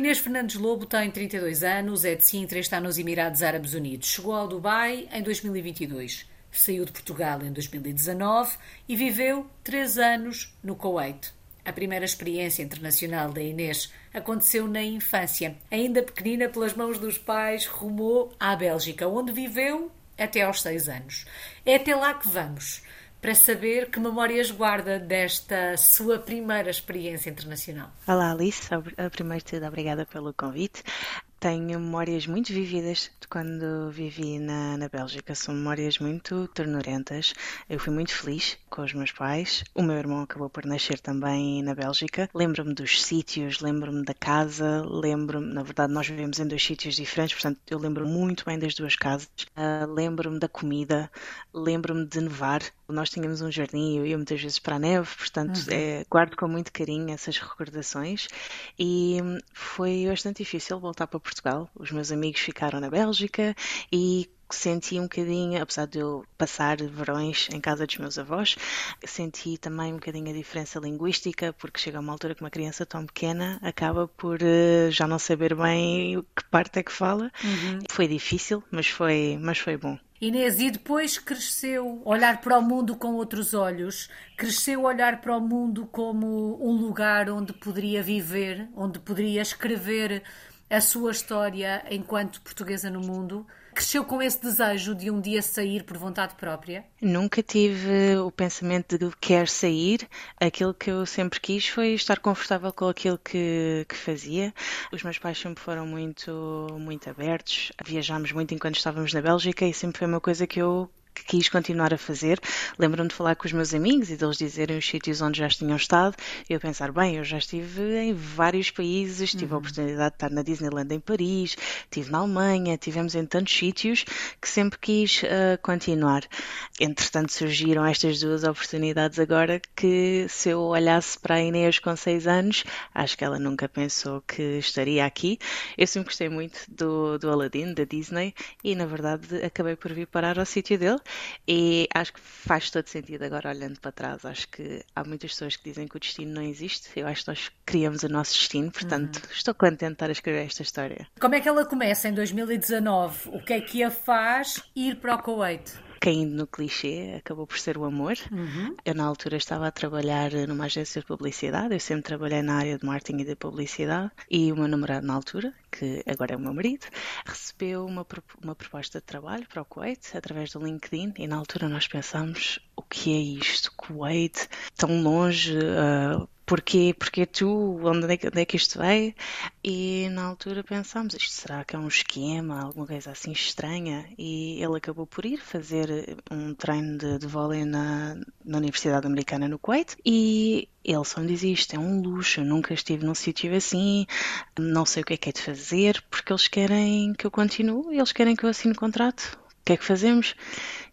Inês Fernandes Lobo tem 32 anos, é de Sintra e está nos Emirados Árabes Unidos. Chegou ao Dubai em 2022. Saiu de Portugal em 2019 e viveu três anos no Kuwait. A primeira experiência internacional da Inês aconteceu na infância. Ainda pequenina, pelas mãos dos pais, rumou à Bélgica, onde viveu até aos seis anos. É até lá que vamos, para saber que memórias guarda desta sua primeira experiência internacional. Olá, Alice. Primeiro de tudo, obrigada pelo convite. Tenho memórias muito vividas de quando vivi na, na Bélgica. São memórias muito ternurentas. Eu fui muito feliz com os meus pais. O meu irmão acabou por nascer também na Bélgica. Lembro-me dos sítios, lembro-me da casa, lembro-me, na verdade, nós vivemos em dois sítios diferentes, portanto, eu lembro muito bem das duas casas. Uh, lembro-me da comida, lembro-me de nevar. Nós tínhamos um jardim e eu ia muitas vezes para a neve, portanto, uhum. é, guardo com muito carinho essas recordações. E foi bastante difícil voltar para Portugal. Os meus amigos ficaram na Bélgica e senti um bocadinho, apesar de eu passar verões em casa dos meus avós, senti também um bocadinho a diferença linguística, porque chega a uma altura que uma criança tão pequena acaba por uh, já não saber bem que parte é que fala. Uhum. Foi difícil, mas foi, mas foi bom. Inês, e depois cresceu olhar para o mundo com outros olhos, cresceu olhar para o mundo como um lugar onde poderia viver, onde poderia escrever a sua história enquanto portuguesa no mundo? Cresceu com esse desejo de um dia sair por vontade própria? Nunca tive o pensamento de quer sair. Aquilo que eu sempre quis foi estar confortável com aquilo que, que fazia. Os meus pais sempre foram muito, muito abertos. Viajámos muito enquanto estávamos na Bélgica e sempre foi uma coisa que eu que quis continuar a fazer. Lembro-me de falar com os meus amigos e deles dizerem os sítios onde já tinham estado e eu pensar, bem, eu já estive em vários países, tive uhum. a oportunidade de estar na Disneyland em Paris, estive na Alemanha, tivemos em tantos sítios que sempre quis uh, continuar. Entretanto, surgiram estas duas oportunidades agora que se eu olhasse para a Inês com seis anos, acho que ela nunca pensou que estaria aqui. Eu sempre gostei muito do, do Aladdin, da Disney, e na verdade acabei por vir parar ao sítio dele e acho que faz todo sentido agora olhando para trás. Acho que há muitas pessoas que dizem que o destino não existe. Eu acho que nós criamos o nosso destino, portanto, uhum. estou contente de estar a escrever esta história. Como é que ela começa em 2019? O que é que a faz ir para o Kuwait? Caindo no clichê, acabou por ser o amor. Uhum. Eu, na altura, estava a trabalhar numa agência de publicidade, eu sempre trabalhei na área de marketing e de publicidade, e o meu namorado, na altura, que agora é o meu marido, recebeu uma, uma proposta de trabalho para o Kuwait através do LinkedIn, e na altura nós pensámos: o que é isto? Kuwait, tão longe. Uh, porquê, porquê tu, onde é, que, onde é que isto veio? E na altura pensámos, isto será que é um esquema, alguma coisa assim estranha? E ele acabou por ir fazer um treino de, de vôlei na, na Universidade Americana no Kuwait e ele só me dizia isto é um luxo, eu nunca estive num sítio assim, não sei o que é que é de fazer, porque eles querem que eu continue, eles querem que eu assine o contrato. O que é que fazemos?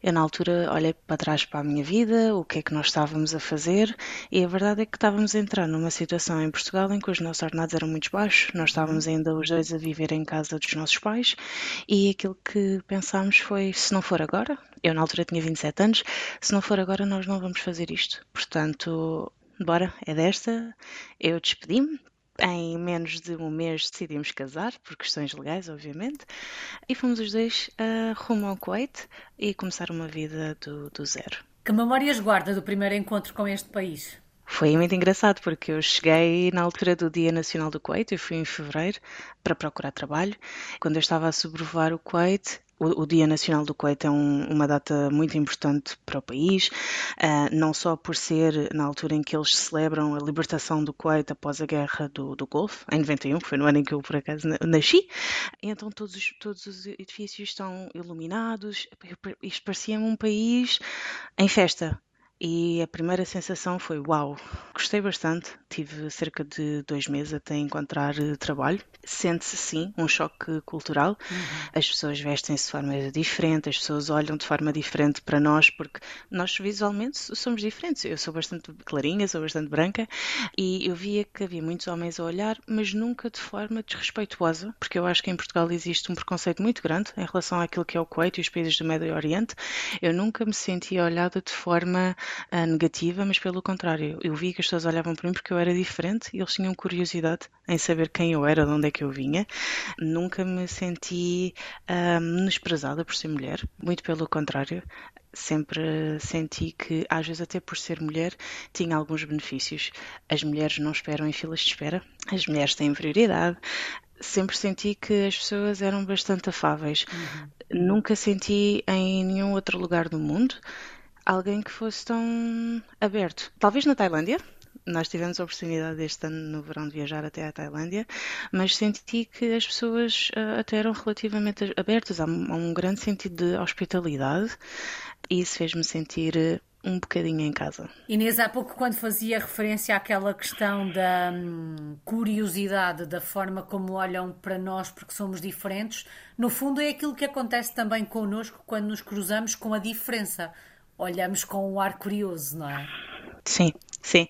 Eu, na altura, olhei para trás para a minha vida, o que é que nós estávamos a fazer, e a verdade é que estávamos a entrar numa situação em Portugal em que os nossos ordenados eram muito baixos, nós estávamos ainda os dois a viver em casa dos nossos pais, e aquilo que pensámos foi: se não for agora, eu na altura tinha 27 anos, se não for agora, nós não vamos fazer isto. Portanto, bora, é desta. Eu despedi-me, em menos de um mês decidimos casar, por questões legais, obviamente, e fomos os dois uh, rumo ao Kuwait e começar uma vida do, do zero. Que memórias guarda do primeiro encontro com este país? Foi muito engraçado porque eu cheguei na altura do Dia Nacional do Kuwait, eu fui em fevereiro para procurar trabalho. Quando eu estava a sobrevoar o Kuwait, o, o, Dia Nacional do Kuwait é um, uma data muito importante para o país, uh, não só por ser na altura em que eles celebram a libertação do Kuwait após a Guerra do, do Golfo, em 91, que foi no ano em que eu por acaso nasci. Então todos os, todos os edifícios estão iluminados, isto parecia um país em festa. E a primeira sensação foi: uau, gostei bastante. Tive cerca de dois meses até encontrar eh, trabalho. Sente-se sim um choque cultural. Uhum. As pessoas vestem-se de forma diferente, as pessoas olham de forma diferente para nós, porque nós visualmente somos diferentes. Eu sou bastante clarinha, sou bastante branca, e eu via que havia muitos homens a olhar, mas nunca de forma desrespeituosa, porque eu acho que em Portugal existe um preconceito muito grande em relação àquilo que é o Kuwait e os países do Médio Oriente. Eu nunca me sentia olhada de forma uh, negativa, mas pelo contrário, eu vi que as pessoas olhavam para mim porque eu era diferente e eles tinham curiosidade em saber quem eu era, de onde é que eu vinha. Nunca me senti uh, menosprezada por ser mulher, muito pelo contrário sempre senti que, às vezes, até por ser mulher, tinha alguns benefícios. As mulheres não esperam em filas de espera, as mulheres têm prioridade. Sempre senti que as pessoas eram bastante afáveis. Uhum. Nunca senti em nenhum outro lugar do mundo alguém que fosse tão aberto. Talvez na Tailândia, nós tivemos a oportunidade este ano no verão de viajar até à Tailândia, mas senti que as pessoas uh, até eram relativamente abertas, há um, há um, grande sentido de hospitalidade e isso fez-me sentir uh, um bocadinho em casa. Inês, há pouco quando fazia referência àquela questão da hum, curiosidade, da forma como olham para nós porque somos diferentes, no fundo é aquilo que acontece também connosco quando nos cruzamos com a diferença. Olhamos com um ar curioso, não é? Sim, sim.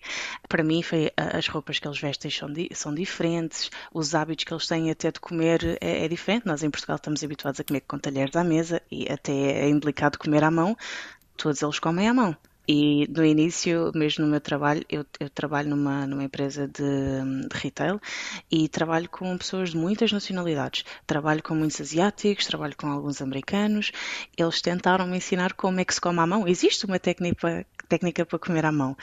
Para mim, foi, as roupas que eles vestem são, são diferentes, os hábitos que eles têm até de comer é, é, diferente. Nós em Portugal estamos habituados a comer com talheres à mesa e até é indelicado comer à mão. Todos eles comem à mão. E no início, mesmo no meu trabalho, eu, eu trabalho numa, numa empresa de, de, retail e trabalho com pessoas de muitas nacionalidades. Trabalho com muitos asiáticos, trabalho com alguns americanos. Eles tentaram me ensinar como é que se come à mão. Existe uma técnica, técnica para comer à mão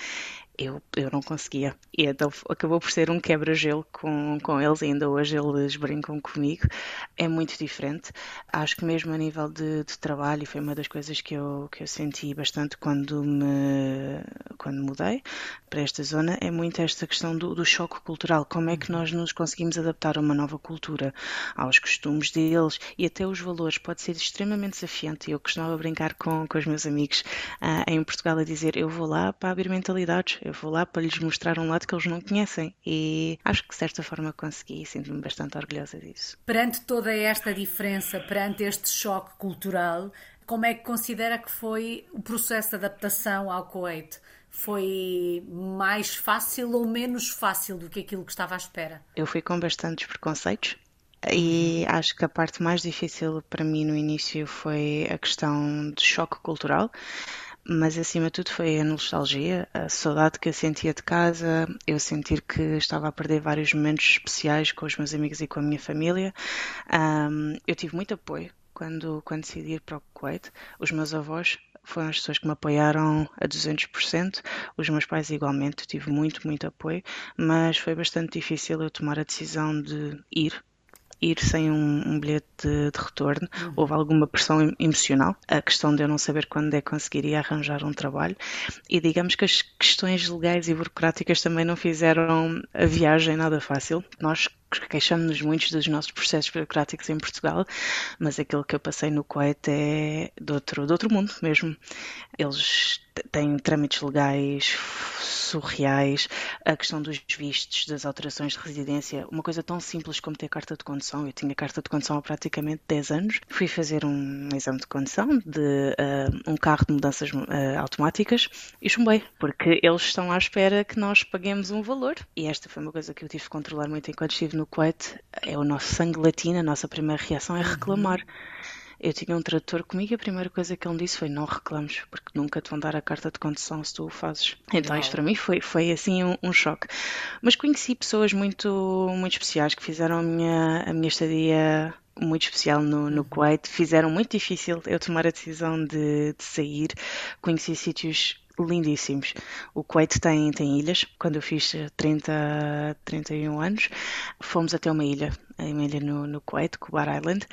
eu, eu não conseguia. E então acabou por ser um quebra-gelo com, com eles, e ainda hoje eles brincam comigo. É muito diferente. Acho que mesmo a nível de, de trabalho, foi uma das coisas que eu, que eu senti bastante quando me quando mudei para esta zona, é muito esta questão do, do choque cultural. Como é que nós nos conseguimos adaptar a uma nova cultura, aos costumes deles e até os valores. Pode ser extremamente desafiante. Eu costumava brincar com, com os meus amigos uh, em Portugal a dizer: Eu vou lá para abrir mentalidades eu vou lá para lhes mostrar um lado que eles não conhecem e acho que de certa forma consegui e sinto-me bastante orgulhosa disso. Perante toda esta diferença, perante este choque cultural, como é que considera que foi o processo de adaptação ao Kuwait? Foi mais fácil ou menos fácil do que aquilo que estava à espera? Eu fui com bastantes preconceitos, e acho que a parte mais difícil para mim no início foi a questão de choque cultural, mas acima de tudo foi a nostalgia, a saudade que eu sentia de casa, eu sentir que estava a perder vários momentos especiais com os meus amigos e com a minha família. Um, eu tive muito apoio quando, quando decidi ir para o Kuwait. Os meus avós foram as pessoas que me apoiaram a 200%, os meus pais igualmente, tive muito, muito apoio, mas foi bastante difícil eu tomar a decisão de ir ir sem um, um bilhete de, de retorno. Uhum. Houve alguma pressão emocional, a questão de eu não saber quando é que conseguiria arranjar um trabalho. E digamos que as questões legais e burocráticas também não fizeram a viagem nada fácil. Nós queixamos-nos muito dos nossos processos burocráticos em Portugal, mas aquilo que eu passei no Kuwait é de outro, de outro mundo mesmo. Eles têm trâmites legais surreais, a questão dos vistos, das alterações de residência, uma coisa tão simples como ter carta de condução. Eu tinha carta de condução há praticamente 10 anos. Fui fazer um exame de condução de uh, um carro de mudanças uh, automáticas e chumbei, porque eles estão à espera que nós paguemos um valor. E esta foi uma coisa que eu tive que controlar muito enquanto estive no Kuwait. É o nosso sangue latino, a nossa primeira reação é reclamar. Uhum eu tinha um tradutor comigo e a primeira coisa que ele me disse foi não reclames, porque nunca te vão dar a carta de condução se tu o fazes. Então isto para mim foi, foi assim um, um, choque. Mas conheci pessoas muito, muito especiais que fizeram a minha, a minha estadia muito especial no, no uhum. Kuwait, fizeram muito difícil eu tomar a decisão de, de sair. Conheci sítios lindíssimos. O Kuwait tem, tem ilhas. Quando eu fiz 30, 31 anos, fomos até uma ilha, uma ilha no, no Kuwait, Kubar Island,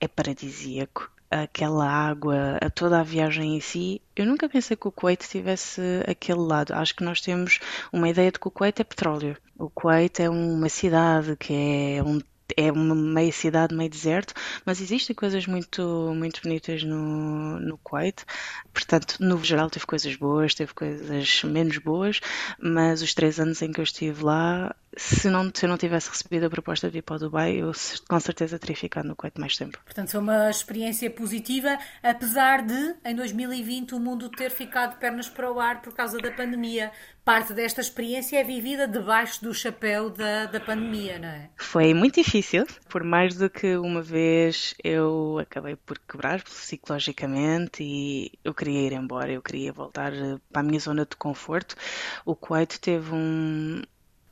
é paradisíaco. Aquela água, toda a viagem em si, eu nunca pensei que o Kuwait tivesse aquele lado. Acho que nós temos uma ideia de que o Kuwait é petróleo. O Kuwait é uma cidade que é um é uma meia cidade, meio deserto, mas existem coisas muito, muito bonitas no, no Kuwait. Portanto, no geral, teve coisas boas, teve coisas menos boas, mas os três anos em que eu estive lá se não, se eu não tivesse recebido a proposta de ir para o Dubai, eu com certeza teria ficado no Kuwait mais tempo. Portanto, foi uma experiência positiva, apesar de, em 2020, o mundo ter ficado pernas para o ar por causa da pandemia. Parte desta experiência é vivida debaixo do chapéu da, da pandemia, não é? Foi muito difícil, por mais do que uma vez eu acabei por quebrar psicologicamente e eu queria ir embora, eu queria voltar para a minha zona de conforto. O Kuwait teve um,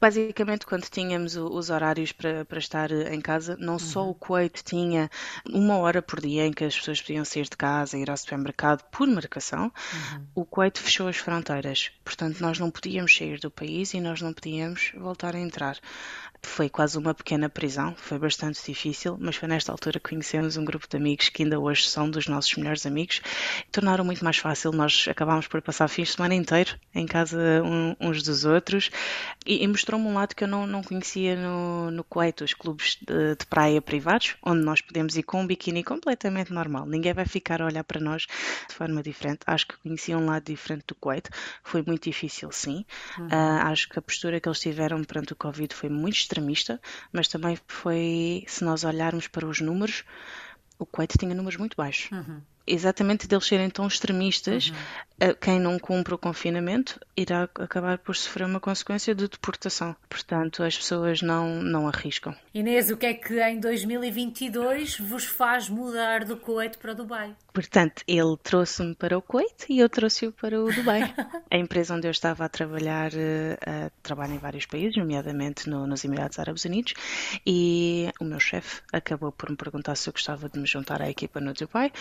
Basicamente, quando tínhamos os horários para, para estar em casa, não uhum. só o Kuwait tinha uma hora por dia em que as pessoas podiam sair de casa e ir ao supermercado por marcação, uhum. o Kuwait fechou as fronteiras. Portanto, nós não podíamos sair do país e nós não podíamos voltar a entrar. Foi quase uma pequena prisão, foi bastante difícil, mas foi nesta altura que conhecemos um grupo de amigos que ainda hoje são dos nossos melhores amigos. Tornaram muito mais fácil, nós acabámos por passar fins de semana inteiro em casa uns dos outros e, e mostrou-me um lado que eu não, não conhecia no, no Kuwait, os clubes de, de, praia privados, onde nós podemos ir com um biquíni completamente normal. Ninguém vai ficar a olhar para nós de forma diferente. Acho que conhecia um lado diferente do Kuwait. Foi muito difícil, sim. Uhum. Uh, acho que a postura que eles tiveram perante o Covid foi muito extremista, mas também foi, se nós olharmos para os números, o Kuwait tinha números muito baixos. Uhum. Exatamente deles serem tão extremistas, uhum. quem não cumpre o confinamento irá acabar por sofrer uma consequência de deportação. Portanto, as pessoas não, não arriscam. Inês, o que é que em 2022 vos faz mudar do Kuwait para o Dubai? Portanto, ele trouxe-me para o Kuwait e eu trouxe-o para o Dubai. a empresa onde eu estava a trabalhar uh, trabalha em vários países, nomeadamente no, nos Emirados Árabes Unidos, e o meu chefe acabou por me perguntar se eu gostava de me juntar à equipa no Dubai.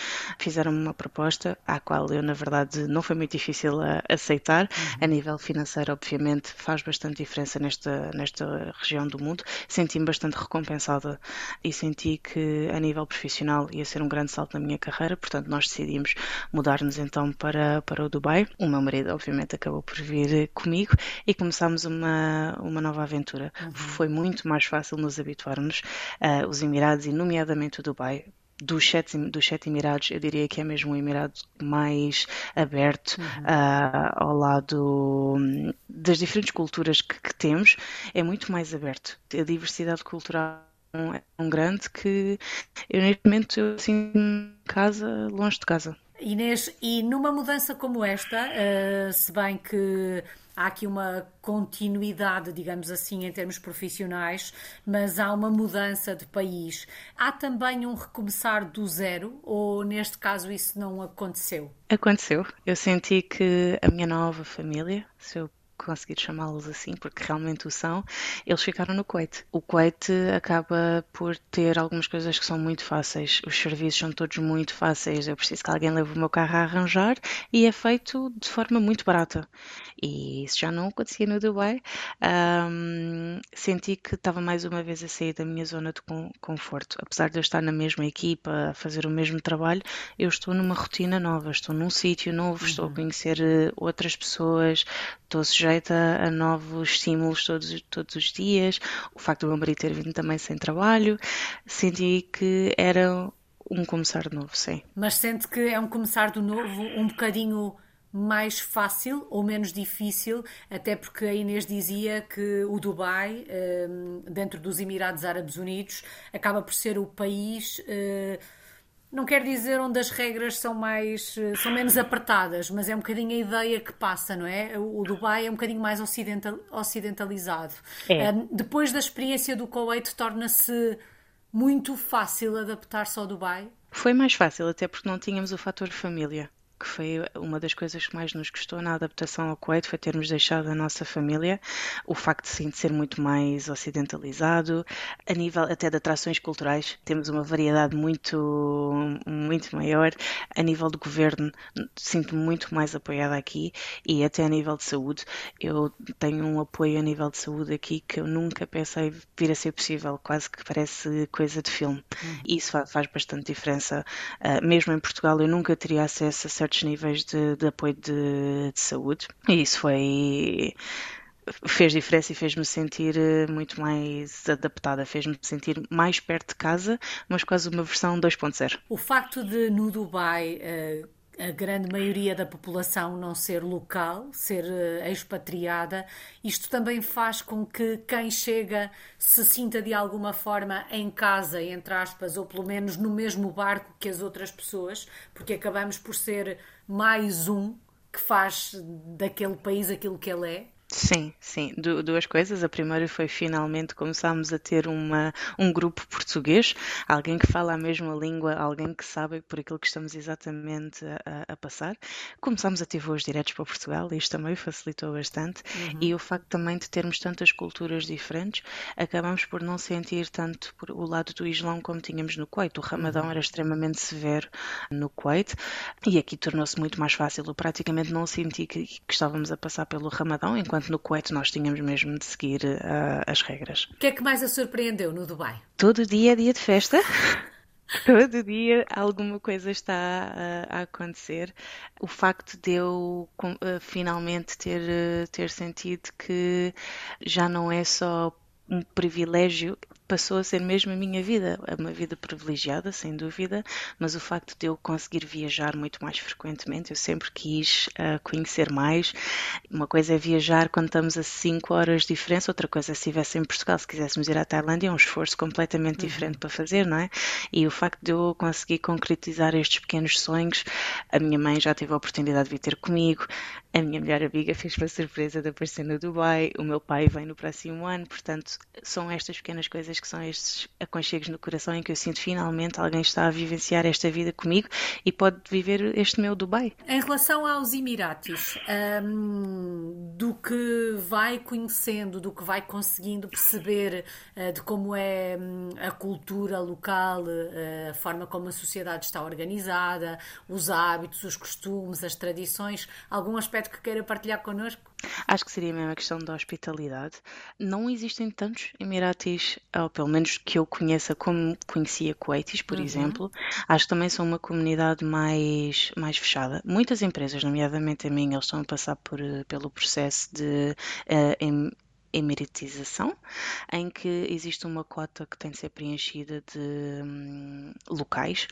Fizeram-me uma proposta à qual eu, na verdade, não foi muito difícil a aceitar. Uhum. A nível financeiro, obviamente, faz bastante diferença nesta, nesta região do mundo. Senti-me bastante recompensada e senti que, a nível profissional, ia ser um grande salto na minha carreira. Portanto, nós decidimos mudar-nos então para, para o Dubai. O meu marido, obviamente, acabou por vir comigo e começámos uma, uma nova aventura. Uhum. Foi muito mais fácil nos habituarmos uh, os Emirados e, nomeadamente, o Dubai dos sete, dos sete Emirados, eu diria que é mesmo o Emirado mais aberto uhum. uh, ao lado hum, das diferentes culturas que, que, temos, é muito mais aberto. A diversidade cultural é tão grande que eu neste momento eu sinto casa, longe de casa. Inês, e numa mudança como esta, uh, se bem que há aqui uma continuidade, digamos assim, em termos profissionais, mas há uma mudança de país. Há também um recomeçar do zero, ou neste caso isso não aconteceu? Aconteceu. Eu senti que a minha nova família, se eu conseguir chamá-los assim, porque realmente o são, eles ficaram no Kuwait. O Kuwait acaba por ter algumas coisas que são muito fáceis. Os serviços são todos muito fáceis. Eu preciso que alguém leve o meu carro a arranjar e é feito de forma muito barata. E isso já não acontecia no Dubai. Um, senti que estava mais uma vez a sair da minha zona de conforto. Apesar de eu estar na mesma equipa, a fazer o mesmo trabalho, eu estou numa rotina nova, estou num sítio novo, uhum. estou a uhum. conhecer eh, outras pessoas, estou sujeita a novos estímulos todos, todos os dias. O facto do meu marido ter vindo também sem trabalho, senti que era um começar de novo, sim. Mas sente que é um começar de novo um bocadinho mais fácil ou menos difícil, até porque a Inês dizia que o Dubai, ehm, dentro dos Emirados Árabes Unidos, acaba por ser o país eh, não quer dizer onde as regras são mais eh, são menos apertadas, mas é um bocadinho a ideia que passa, não é? O Dubai é um bocadinho mais ocidental, ocidentalizado. É. depois da experiência do Kuwait, torna-se muito fácil adaptar-se ao Dubai? Foi mais fácil, até porque não tínhamos o fator família que foi uma das coisas que mais nos custou na adaptação ao Kuwait, foi termos deixado a nossa família, o facto sim, de ser muito mais ocidentalizado, a nível até de atrações culturais, temos uma variedade muito, muito maior, a nível do governo, sinto-me muito mais apoiada aqui e até a nível de saúde, eu tenho um apoio a nível de saúde aqui que eu nunca pensei vir a ser possível, quase que parece coisa de filme. E isso faz, bastante diferença. Uh, mesmo em Portugal, eu nunca teria acesso a certos certos níveis de, de apoio de, de saúde. E isso foi fez diferença e fez-me sentir eh, muito mais adaptada, fez-me sentir mais perto de casa, mas quase uma versão 2.0. O facto de no Dubai uh, a grande maioria da população não ser local, ser uh, expatriada, isto também faz com que quem chega se sinta de alguma forma em casa, entre aspas, ou pelo menos no mesmo barco que as outras pessoas, porque acabamos por ser mais um que faz daquele país aquilo que ele é. Sim, sim, du duas coisas. A primeira foi finalmente começámos a ter uma, um grupo português, alguém que fala a mesma língua, alguém que sabe por aquilo que estamos exatamente a, a passar. Começámos a ter voos diretos para Portugal e isto também facilitou bastante. Uhum. E o facto também de termos tantas culturas diferentes, acabamos por não sentir tanto por o lado do Islão como tínhamos no Kuwait. O Ramadão uhum. era extremamente severo no Kuwait e aqui tornou-se muito mais fácil. Eu praticamente não senti que, que estávamos a passar pelo Ramadão, enquanto no Kuwait nós tínhamos mesmo de seguir uh, as regras. O que é que mais a surpreendeu no Dubai? Todo dia é dia de festa. Todo dia alguma coisa está a, a acontecer. O facto de eu uh, finalmente ter, ter sentido que já não é só um privilégio passou a ser mesmo a minha vida. É uma vida privilegiada, sem dúvida, mas o facto de eu conseguir viajar muito mais frequentemente, eu sempre quis uh, conhecer mais. Uma coisa é viajar quando estamos a 5 horas de diferença, outra coisa é se estivesse em Portugal, se quiséssemos ir à Tailândia, é um esforço completamente uhum. diferente para fazer, não é? E o facto de eu conseguir concretizar estes pequenos sonhos, a minha mãe já teve a oportunidade de vir ter comigo, a minha melhor amiga fez uma surpresa de aparecer no Dubai, o meu pai vem no próximo ano, portanto, são estas pequenas coisas que são estes aconchegos no coração em que eu sinto finalmente alguém está a vivenciar esta vida comigo e pode viver este meu Dubai. Em relação aos Emiratos, um, do que vai conhecendo, do que vai conseguindo perceber uh, de como é um, a cultura local, uh, a forma como a sociedade está organizada, os hábitos, os costumes, as tradições, algum aspecto que queira partilhar connosco? Acho que seria mesmo a questão da hospitalidade. Não existem tantos Emiratis, ou pelo menos que eu conheça como conhecia Kuwaitis, por uhum. exemplo. Acho que também são uma comunidade mais, mais fechada. Muitas empresas, nomeadamente a minha, eles estão a passar por, eh, pelo processo de uh, emeritização, em que existe uma cota que tem de ser preenchida de hum, locais.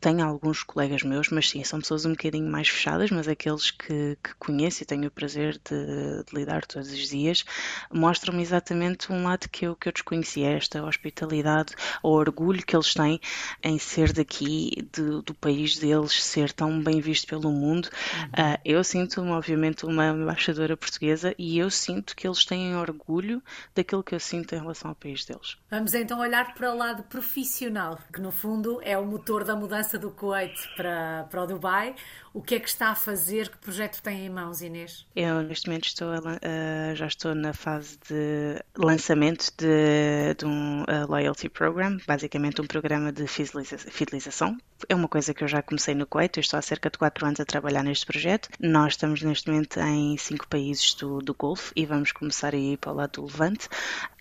Tenho alguns colegas meus, mas sim, são pessoas um bocadinho mais fechadas, mas aqueles que, que conheço e tenho o prazer de, de lidar todos os dias, mostram-me exatamente um lado que eu, que eu desconhecia, esta hospitalidade, o orgulho que eles têm em ser daqui, de, do país deles, ser tão bem visto pelo mundo. Uhum. Uh, eu sinto-me, obviamente, uma embaixadora portuguesa e eu sinto que eles têm orgulho orgulho daquilo que eu sinto em relação ao país deles. Vamos então olhar para o lado profissional, que no fundo é o motor da mudança do Kuwait para, para o Dubai. O que é que está a fazer? Que projeto tem em mãos, Inês? Eu neste momento estou a, uh, já estou na fase de lançamento de, de um uh, loyalty program, basicamente um programa de fidelização. É uma coisa que eu já comecei no Kuwait, estou há cerca de 4 anos a trabalhar neste projeto. Nós estamos neste momento em 5 países do, do Golfo e vamos começar a ir para o lado do Levante.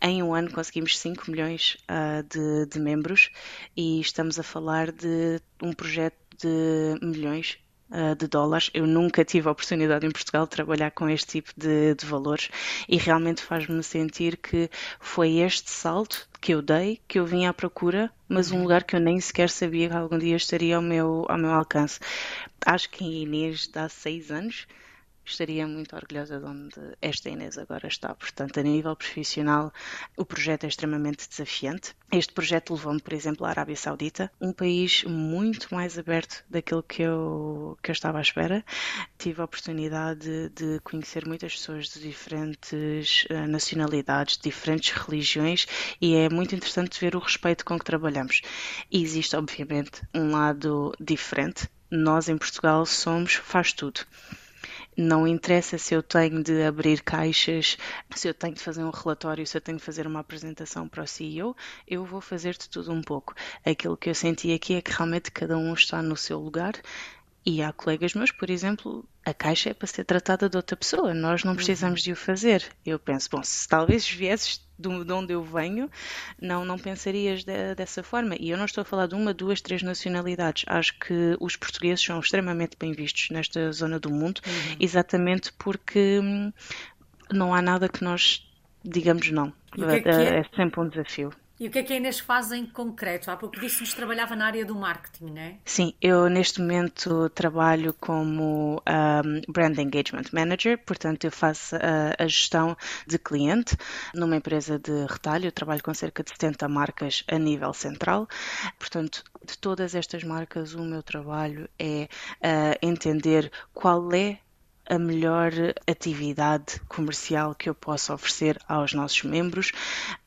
Em um ano conseguimos 5 milhões uh, de, de membros e estamos a falar de um projeto de milhões de dólares. Eu nunca tive a oportunidade em Portugal de trabalhar com este tipo de, de valores e realmente faz-me sentir que foi este salto que eu dei, que eu vim à procura, mas um uhum. lugar que eu nem sequer sabia que algum dia estaria ao meu, ao meu alcance. Acho que em Inês dá seis anos estaria muito orgulhosa de onde esta Inês agora está. Portanto, a nível profissional, o projeto é extremamente desafiante. Este projeto levou-me, por exemplo, à Arábia Saudita, um país muito mais aberto daquilo que eu, que eu estava à espera. Tive a oportunidade de conhecer muitas pessoas de diferentes uh, nacionalidades, de diferentes religiões, e é muito interessante ver o respeito com que trabalhamos. E existe, obviamente, um lado diferente. Nós, em Portugal, somos faz tudo não interessa se eu tenho de abrir caixas, se eu tenho de fazer um relatório, se eu tenho de fazer uma apresentação para o CEO, eu vou fazer de tudo um pouco. Aquilo que eu senti aqui é que realmente cada um está no seu lugar e há colegas meus, por exemplo, a caixa é para ser tratada de outra pessoa, nós não precisamos de o fazer. Eu penso, bom, se talvez viesses de onde eu venho, não, não pensarias de, dessa forma. E eu não estou a falar de uma, duas, três nacionalidades. Acho que os portugueses são extremamente bem vistos nesta zona do mundo, uhum. exatamente porque hum, não há nada que nós digamos não. É, é, é sempre um desafio. E o que é que a Inês faz em concreto? Há pouco disse-nos que trabalhava na área do marketing, não é? Sim, eu neste momento trabalho como um, Brand Engagement Manager, portanto eu faço a, a, gestão de cliente numa empresa de retalho, eu trabalho com cerca de 70 marcas a nível central, portanto de todas estas marcas o meu trabalho é uh, entender qual é a melhor atividade comercial que eu posso oferecer aos nossos membros.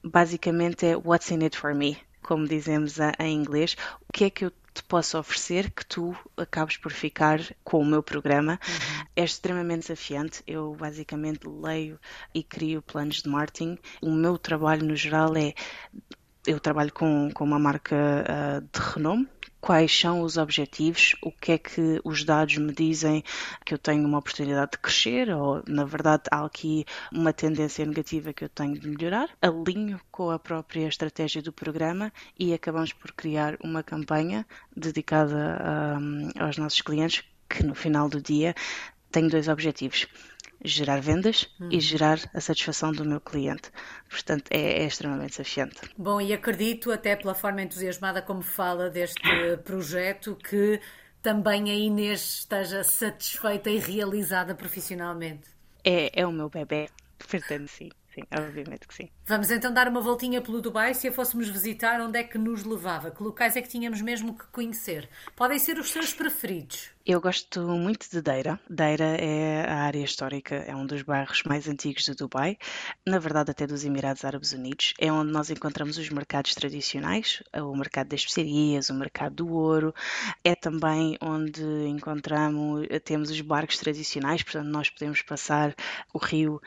Basicamente é what's in it for me, como dizemos em inglês. O que é que eu te posso oferecer que tu acabes por ficar com o meu programa. Uhum. É extremamente desafiante. Eu basicamente leio e crio planos de marketing. O meu trabalho no geral é eu trabalho com, com uma marca uh, de renome quais são os objetivos, o que é que os dados me dizem que eu tenho uma oportunidade de crescer ou, na verdade, há aqui uma tendência negativa que eu tenho de melhorar. Alinho com a própria estratégia do programa e acabamos por criar uma campanha dedicada um, aos nossos clientes que, no final do dia, tem dois objetivos gerar vendas hum. e gerar a satisfação do meu cliente. Portanto, é, é, extremamente desafiante. Bom, e acredito, até pela forma entusiasmada como fala deste projeto, que também a Inês esteja satisfeita e realizada profissionalmente. É, é o meu bebê, portanto, sim. Sim, obviamente que sim. Vamos então dar uma voltinha pelo Dubai. Se a fôssemos visitar, onde é que nos levava? Que locais é que tínhamos mesmo que conhecer? Podem ser os seus preferidos. Eu gosto muito de Deira. Deira é a área histórica, é um dos bairros mais antigos de Dubai, na verdade até dos Emirados Árabes Unidos. É onde nós encontramos os mercados tradicionais, o mercado das especiarias, o mercado do ouro. É também onde encontramos, temos os barcos tradicionais, portanto nós podemos passar o rio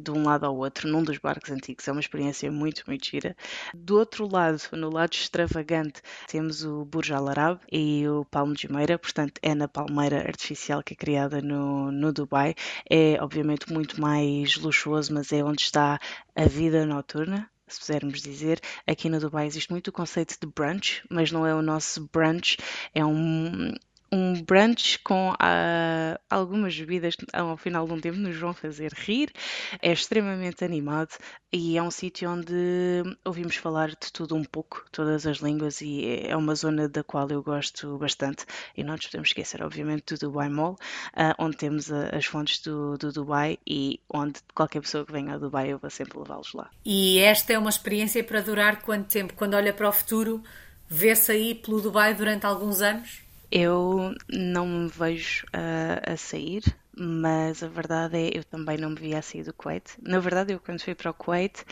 de um lado ao outro num dos barcos antigos. É uma experiência muito, muito gira. Do outro lado, no lado extravagante, temos o Burj Al Arab e o Palmo de Jumeirah, portanto é na palmeira artificial que é criada no, no Dubai. É obviamente muito mais luxuoso, mas é onde está a vida noturna, se pudermos dizer. Aqui no Dubai existe muito o conceito de brunch, mas não é o nosso brunch, é um, um brunch com uh, algumas bebidas que ao final de um tempo nos vão fazer rir. É extremamente animado e é um sítio onde ouvimos falar de tudo um pouco, todas as línguas, e é uma zona da qual eu gosto bastante. E não nos podemos esquecer, obviamente, do Dubai Mall, uh, onde temos a, as fontes do, do, Dubai e onde qualquer pessoa que venha ao Dubai eu vou sempre levá-los lá. E esta é uma experiência para durar quanto tempo? Quando olha para o futuro, vê-se aí pelo Dubai durante alguns anos? Eu não me vejo uh, a sair, mas a verdade é eu também não me via a sair do Kuwait. Na verdade, eu quando fui para o Kuwait,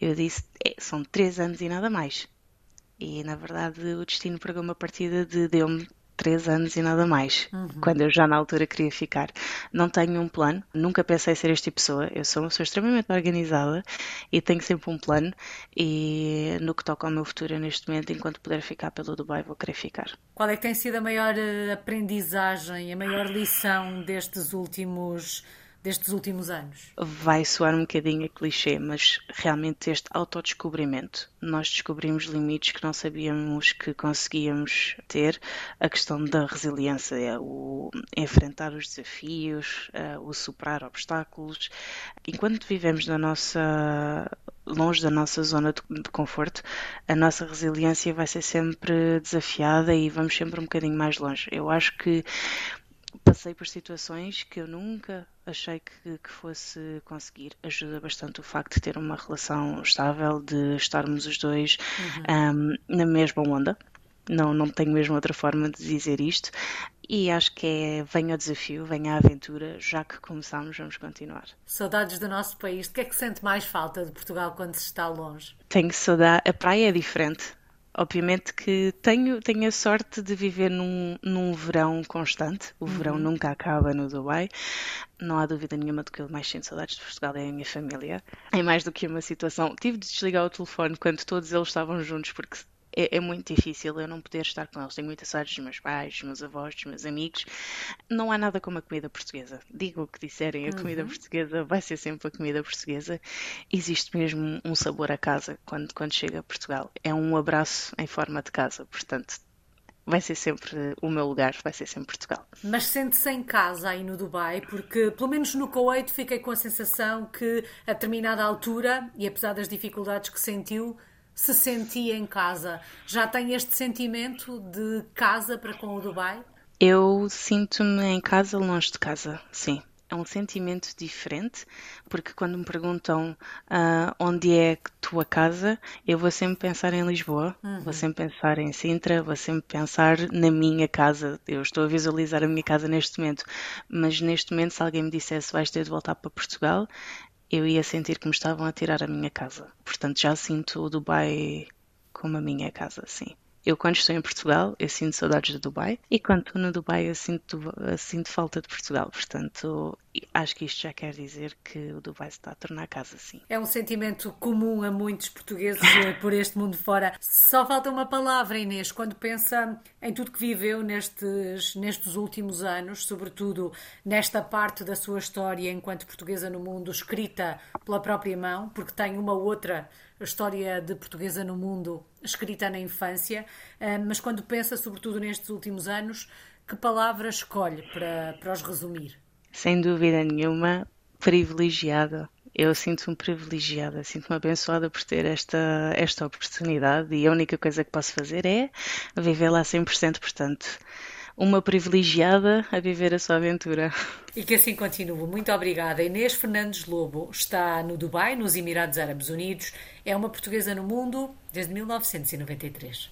eu disse é, são três anos e nada mais. E na verdade o destino pregou uma partida de deu-me três anos e nada mais, uhum. quando eu já na altura queria ficar. Não tenho um plano, nunca pensei ser este tipo de pessoa. Eu sou uma pessoa extremamente organizada e tenho sempre um plano. E no que toca ao meu futuro, neste momento, enquanto puder ficar pelo Dubai, vou querer ficar. Qual é que tem sido a maior eh, aprendizagem, a maior lição destes últimos destes últimos anos? Vai soar um bocadinho a clichê, mas realmente este autodescobrimento. Nós descobrimos limites que não sabíamos que conseguíamos ter. A questão da resiliência, é o enfrentar os desafios, é o superar obstáculos. Enquanto vivemos na nossa longe da nossa zona de conforto, a nossa resiliência vai ser sempre desafiada e vamos sempre um bocadinho mais longe. Eu acho que passei por situações que eu nunca achei que, que, fosse conseguir. Ajuda bastante o facto de ter uma relação estável, de estarmos os dois uhum. um, na mesma onda. Não, não tenho mesmo outra forma de dizer isto. E acho que é venha o desafio, venha a aventura, já que começamos, vamos continuar. Saudades do nosso país. De que é que sente mais falta de Portugal quando se está longe? Tenho saudade. A praia é diferente Obviamente que tenho, tenho a sorte de viver num, num verão constante. O uhum. verão nunca acaba no Dubai. Não há dúvida nenhuma de que eu mais sinto saudades de Portugal é a minha família. É mais do que uma situação. Tive de desligar o telefone quando todos eles estavam juntos, porque é, é, muito difícil eu não poder estar com eles. Tenho muitas saudades dos meus pais, dos meus avós, dos meus amigos. Não há nada como a comida portuguesa. Digo o que disserem, a uhum. comida portuguesa vai ser sempre a comida portuguesa. Existe mesmo um sabor a casa quando, quando chega a Portugal. É um abraço em forma de casa, portanto. Vai ser sempre o meu lugar, vai ser sempre Portugal. Mas sente-se em casa aí no Dubai, porque pelo menos no Kuwait fiquei com a sensação que a determinada altura, e apesar das dificuldades que sentiu, se sentia em casa. Já tem este sentimento de casa para com o Dubai? Eu sinto-me em casa longe de casa, sim é um sentimento diferente, porque quando me perguntam uh, onde é tua casa, eu vou sempre pensar em Lisboa, uhum. vou sempre pensar em Sintra, vou sempre pensar na minha casa. Eu estou a visualizar a minha casa neste momento, mas neste momento, se alguém me dissesse vais ter de voltar para Portugal, eu ia sentir que me estavam a tirar a minha casa. Portanto, já sinto o Dubai como a minha casa, sim. Eu, quando estou em Portugal, eu sinto saudades de Dubai e quando estou no Dubai, eu sinto, eu sinto falta de Portugal. Portanto, acho que isto já quer dizer que o Dubai se está a tornar casa, sim. É um sentimento comum a muitos portugueses por este mundo fora. Só falta uma palavra, Inês, quando pensa em tudo que viveu nestes, nestes últimos anos, sobretudo nesta parte da sua história enquanto portuguesa no mundo, escrita pela própria mão, porque tem uma outra história de portuguesa no mundo escrita na infância, eh, mas quando pensa, sobretudo nestes últimos anos, que palavra escolhe para, para os resumir? Sem dúvida nenhuma, privilegiada. Eu sinto-me privilegiada, sinto-me abençoada por ter esta, esta oportunidade e a única coisa que posso fazer é viver lá 100%, portanto, uma privilegiada a viver a sua aventura. E que assim continue. Muito obrigada. Inês Fernandes Lobo está no Dubai, nos Emirados Árabes Unidos. É uma portuguesa no mundo desde 1993.